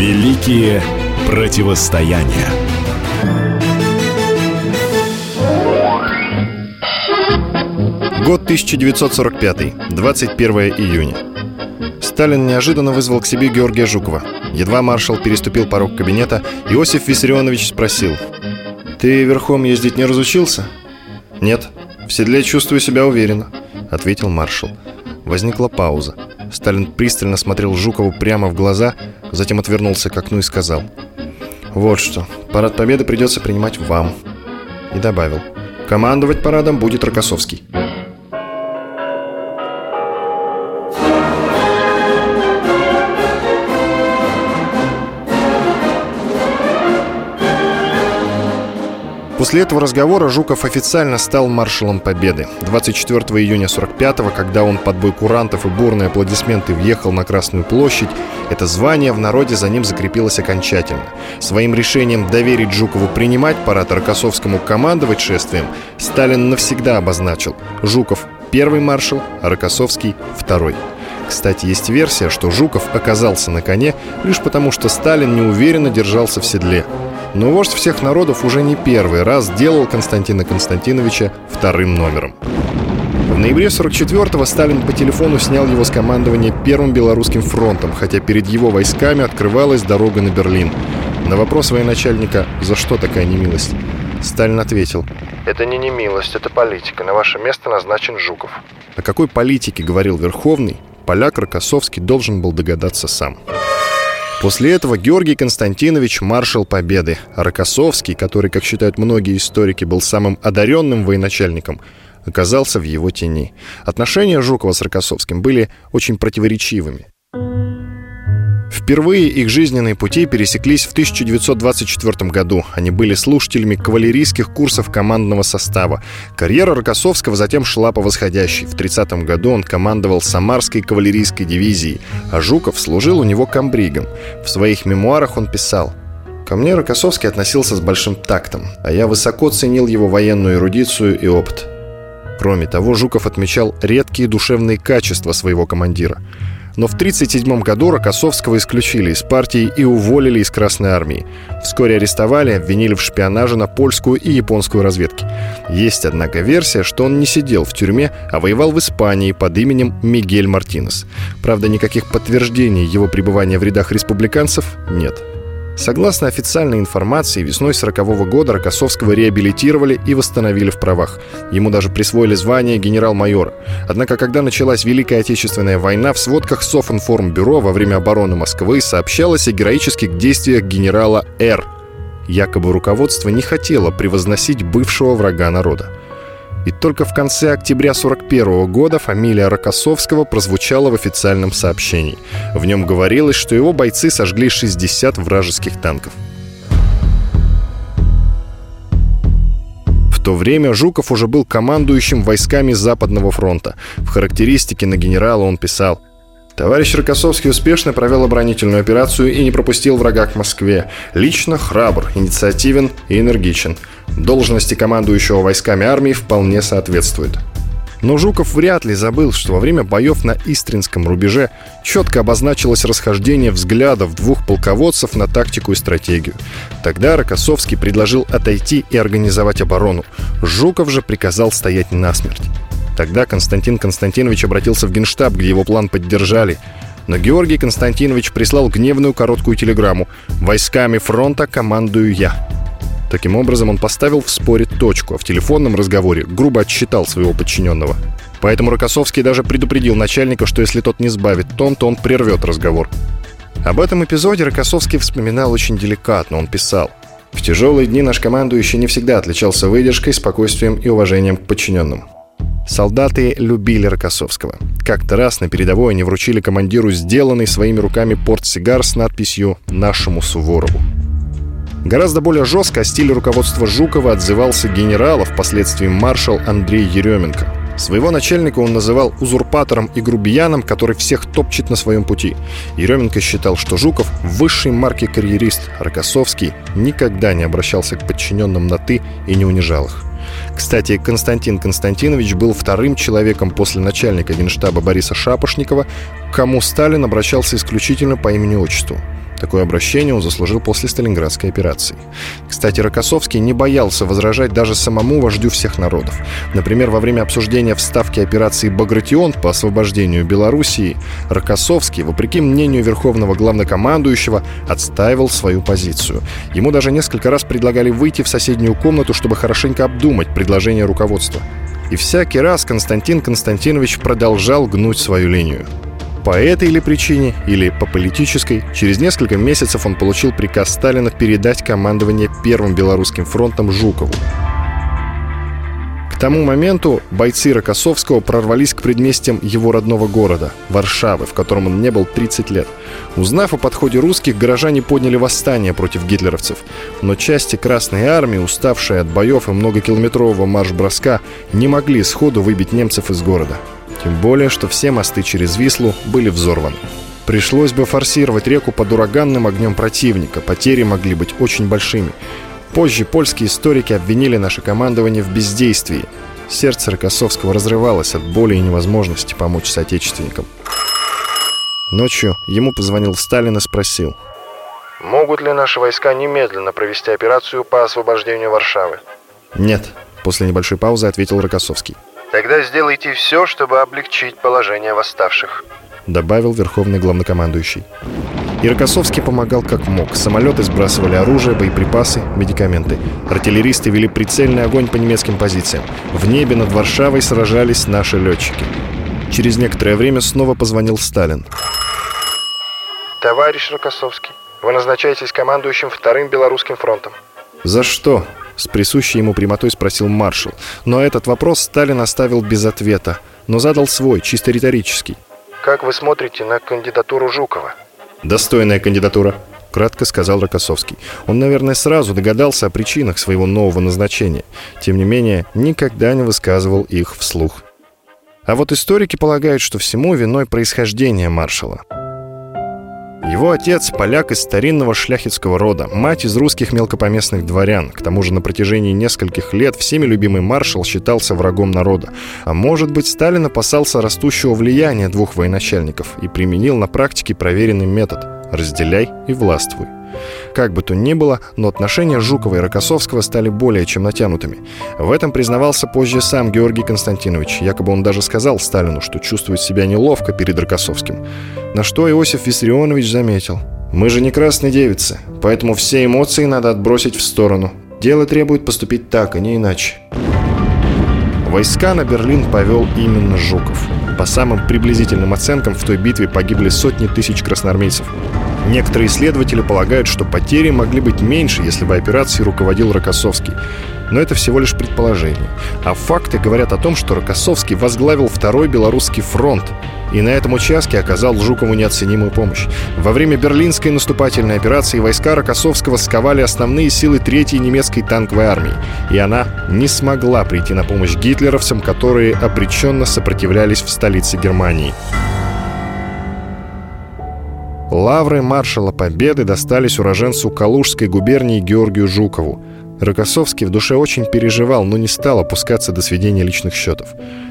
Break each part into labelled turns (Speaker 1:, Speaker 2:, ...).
Speaker 1: Великие противостояния.
Speaker 2: Год 1945, 21 июня. Сталин неожиданно вызвал к себе Георгия Жукова. Едва маршал переступил порог кабинета, Иосиф Виссарионович спросил. «Ты верхом ездить не разучился?» «Нет, в седле чувствую себя уверенно», — ответил маршал. Возникла пауза. Сталин пристально смотрел Жукову прямо в глаза, затем отвернулся к окну и сказал. «Вот что, парад Победы придется принимать вам». И добавил. «Командовать парадом будет Рокоссовский». После этого разговора Жуков официально стал маршалом Победы. 24 июня 45-го, когда он под бой курантов и бурные аплодисменты въехал на Красную площадь, это звание в народе за ним закрепилось окончательно. Своим решением доверить Жукову принимать парад Рокоссовскому командовать шествием Сталин навсегда обозначил Жуков – первый маршал, а Рокоссовский – второй. Кстати, есть версия, что Жуков оказался на коне лишь потому, что Сталин неуверенно держался в седле. Но вождь всех народов уже не первый раз делал Константина Константиновича вторым номером. В ноябре 44-го Сталин по телефону снял его с командования Первым Белорусским фронтом, хотя перед его войсками открывалась дорога на Берлин. На вопрос военачальника «За что такая немилость?» Сталин ответил «Это не немилость, это политика. На ваше место назначен Жуков». О какой политике говорил Верховный, поляк Рокоссовский должен был догадаться сам. После этого Георгий Константинович – маршал Победы, Рокоссовский, который, как считают многие историки, был самым одаренным военачальником, оказался в его тени. Отношения Жукова с Рокоссовским были очень противоречивыми. Впервые их жизненные пути пересеклись в 1924 году. Они были слушателями кавалерийских курсов командного состава. Карьера Рокоссовского затем шла по восходящей. В 30 году он командовал Самарской кавалерийской дивизией, а Жуков служил у него комбригом. В своих мемуарах он писал Ко мне Рокоссовский относился с большим тактом, а я высоко ценил его военную эрудицию и опыт. Кроме того, Жуков отмечал редкие душевные качества своего командира – но в 1937 году Рокоссовского исключили из партии и уволили из Красной Армии. Вскоре арестовали, обвинили в шпионаже на польскую и японскую разведки. Есть, однако, версия, что он не сидел в тюрьме, а воевал в Испании под именем Мигель Мартинес. Правда, никаких подтверждений его пребывания в рядах республиканцев нет. Согласно официальной информации, весной 40 года Рокоссовского реабилитировали и восстановили в правах. Ему даже присвоили звание генерал-майора. Однако, когда началась Великая Отечественная война, в сводках Софинформбюро во время обороны Москвы сообщалось о героических действиях генерала Р. Якобы руководство не хотело превозносить бывшего врага народа. И только в конце октября 1941 года фамилия Рокоссовского прозвучала в официальном сообщении. В нем говорилось, что его бойцы сожгли 60 вражеских танков. В то время Жуков уже был командующим войсками Западного фронта. В характеристике на генерала он писал Товарищ Рокоссовский успешно провел оборонительную операцию и не пропустил врага к Москве. Лично храбр, инициативен и энергичен. Должности командующего войсками армии вполне соответствует. Но Жуков вряд ли забыл, что во время боев на Истринском рубеже четко обозначилось расхождение взглядов двух полководцев на тактику и стратегию. Тогда Рокоссовский предложил отойти и организовать оборону. Жуков же приказал стоять насмерть. Тогда Константин Константинович обратился в Генштаб, где его план поддержали. Но Георгий Константинович прислал гневную короткую телеграмму «Войсками фронта командую я». Таким образом, он поставил в споре точку, а в телефонном разговоре грубо отсчитал своего подчиненного. Поэтому Рокоссовский даже предупредил начальника, что если тот не сбавит тон, то он прервет разговор. Об этом эпизоде Рокоссовский вспоминал очень деликатно. Он писал «В тяжелые дни наш командующий не всегда отличался выдержкой, спокойствием и уважением к подчиненным. Солдаты любили Рокоссовского. Как-то раз на передовой они вручили командиру сделанный своими руками портсигар с надписью «Нашему Суворову». Гораздо более жестко о стиле руководства Жукова отзывался генерал, а впоследствии маршал Андрей Еременко. Своего начальника он называл узурпатором и грубияном, который всех топчет на своем пути. Еременко считал, что Жуков – высшей марки карьерист, Рокоссовский никогда не обращался к подчиненным на «ты» и не унижал их. Кстати, Константин Константинович был вторым человеком после начальника генштаба Бориса Шапошникова, к кому Сталин обращался исключительно по имени-отчеству. Такое обращение он заслужил после Сталинградской операции. Кстати, Рокоссовский не боялся возражать даже самому вождю всех народов. Например, во время обсуждения вставки операции «Багратион» по освобождению Белоруссии, Рокоссовский, вопреки мнению верховного главнокомандующего, отстаивал свою позицию. Ему даже несколько раз предлагали выйти в соседнюю комнату, чтобы хорошенько обдумать предложение руководства. И всякий раз Константин Константинович продолжал гнуть свою линию. По этой или причине, или по политической, через несколько месяцев он получил приказ Сталина передать командование Первым Белорусским фронтом Жукову. К тому моменту бойцы Рокоссовского прорвались к предместьям его родного города, Варшавы, в котором он не был 30 лет. Узнав о подходе русских, горожане подняли восстание против гитлеровцев. Но части Красной Армии, уставшие от боев и многокилометрового марш-броска, не могли сходу выбить немцев из города. Тем более, что все мосты через Вислу были взорваны. Пришлось бы форсировать реку под ураганным огнем противника, потери могли быть очень большими. Позже польские историки обвинили наше командование в бездействии. Сердце Рокоссовского разрывалось от боли и невозможности помочь соотечественникам. Ночью ему позвонил Сталин и спросил.
Speaker 3: «Могут ли наши войска немедленно провести операцию по освобождению Варшавы?»
Speaker 2: «Нет», — после небольшой паузы ответил Рокоссовский.
Speaker 3: Тогда сделайте все, чтобы облегчить положение восставших.
Speaker 2: Добавил верховный главнокомандующий. Иркосовский помогал как мог. Самолеты сбрасывали оружие, боеприпасы, медикаменты. Артиллеристы вели прицельный огонь по немецким позициям. В небе над Варшавой сражались наши летчики. Через некоторое время снова позвонил Сталин.
Speaker 3: Товарищ Рокоссовский, вы назначаетесь командующим Вторым Белорусским фронтом.
Speaker 2: За что? С присущей ему прямотой спросил маршал. Но этот вопрос Сталин оставил без ответа, но задал свой, чисто риторический.
Speaker 3: «Как вы смотрите на кандидатуру Жукова?»
Speaker 2: «Достойная кандидатура», — кратко сказал Рокоссовский. Он, наверное, сразу догадался о причинах своего нового назначения. Тем не менее, никогда не высказывал их вслух. А вот историки полагают, что всему виной происхождение маршала — его отец – поляк из старинного шляхетского рода, мать из русских мелкопоместных дворян. К тому же на протяжении нескольких лет всеми любимый маршал считался врагом народа. А может быть, Сталин опасался растущего влияния двух военачальников и применил на практике проверенный метод – разделяй и властвуй. Как бы то ни было, но отношения Жукова и Рокоссовского стали более чем натянутыми. В этом признавался позже сам Георгий Константинович. Якобы он даже сказал Сталину, что чувствует себя неловко перед Рокоссовским. На что Иосиф Виссарионович заметил. «Мы же не красные девицы, поэтому все эмоции надо отбросить в сторону. Дело требует поступить так, а не иначе». Войска на Берлин повел именно Жуков. По самым приблизительным оценкам, в той битве погибли сотни тысяч красноармейцев. Некоторые исследователи полагают, что потери могли быть меньше, если бы операцией руководил Рокоссовский. Но это всего лишь предположение. А факты говорят о том, что Рокоссовский возглавил Второй Белорусский фронт, и на этом участке оказал Жукову неоценимую помощь. Во время Берлинской наступательной операции войска Рокоссовского сковали основные силы Третьей немецкой танковой армии, и она не смогла прийти на помощь гитлеровцам, которые обреченно сопротивлялись в столице Германии. Лавры маршала Победы достались уроженцу Калужской губернии Георгию Жукову. Рокоссовский в душе очень переживал, но не стал опускаться до сведения личных счетов.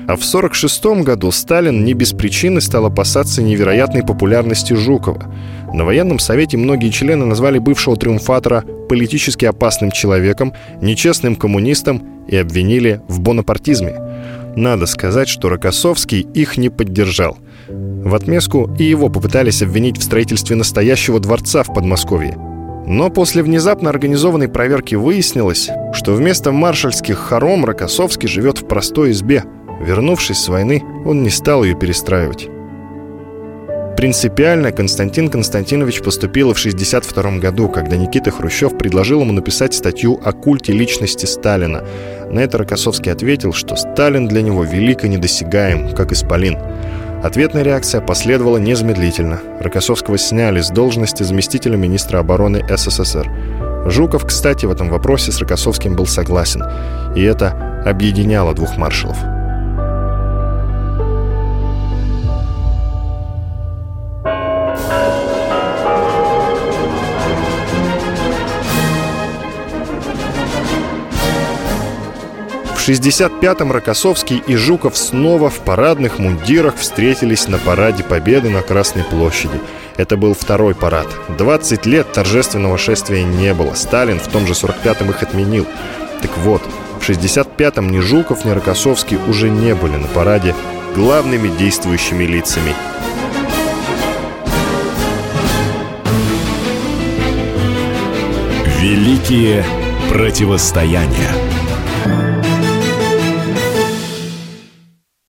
Speaker 2: А в 1946 году Сталин не без причины стал опасаться невероятной популярности Жукова. На военном совете многие члены назвали бывшего триумфатора политически опасным человеком, нечестным коммунистом и обвинили в бонапартизме. Надо сказать, что Рокоссовский их не поддержал – в отместку и его попытались обвинить в строительстве настоящего дворца в Подмосковье. Но после внезапно организованной проверки выяснилось, что вместо маршальских хором Рокоссовский живет в простой избе. Вернувшись с войны, он не стал ее перестраивать. Принципиально Константин Константинович поступил в 1962 году, когда Никита Хрущев предложил ему написать статью о культе личности Сталина. На это Рокоссовский ответил, что Сталин для него велик и недосягаем, как Исполин. Ответная реакция последовала незамедлительно. Рокоссовского сняли с должности заместителя министра обороны СССР. Жуков, кстати, в этом вопросе с Рокоссовским был согласен, и это объединяло двух маршалов. 65-м Рокоссовский и Жуков снова в парадных мундирах встретились на параде Победы на Красной площади. Это был второй парад. 20 лет торжественного шествия не было. Сталин в том же 45-м их отменил. Так вот, в 65-м ни Жуков, ни Рокоссовский уже не были на параде главными действующими лицами.
Speaker 1: Великие противостояния.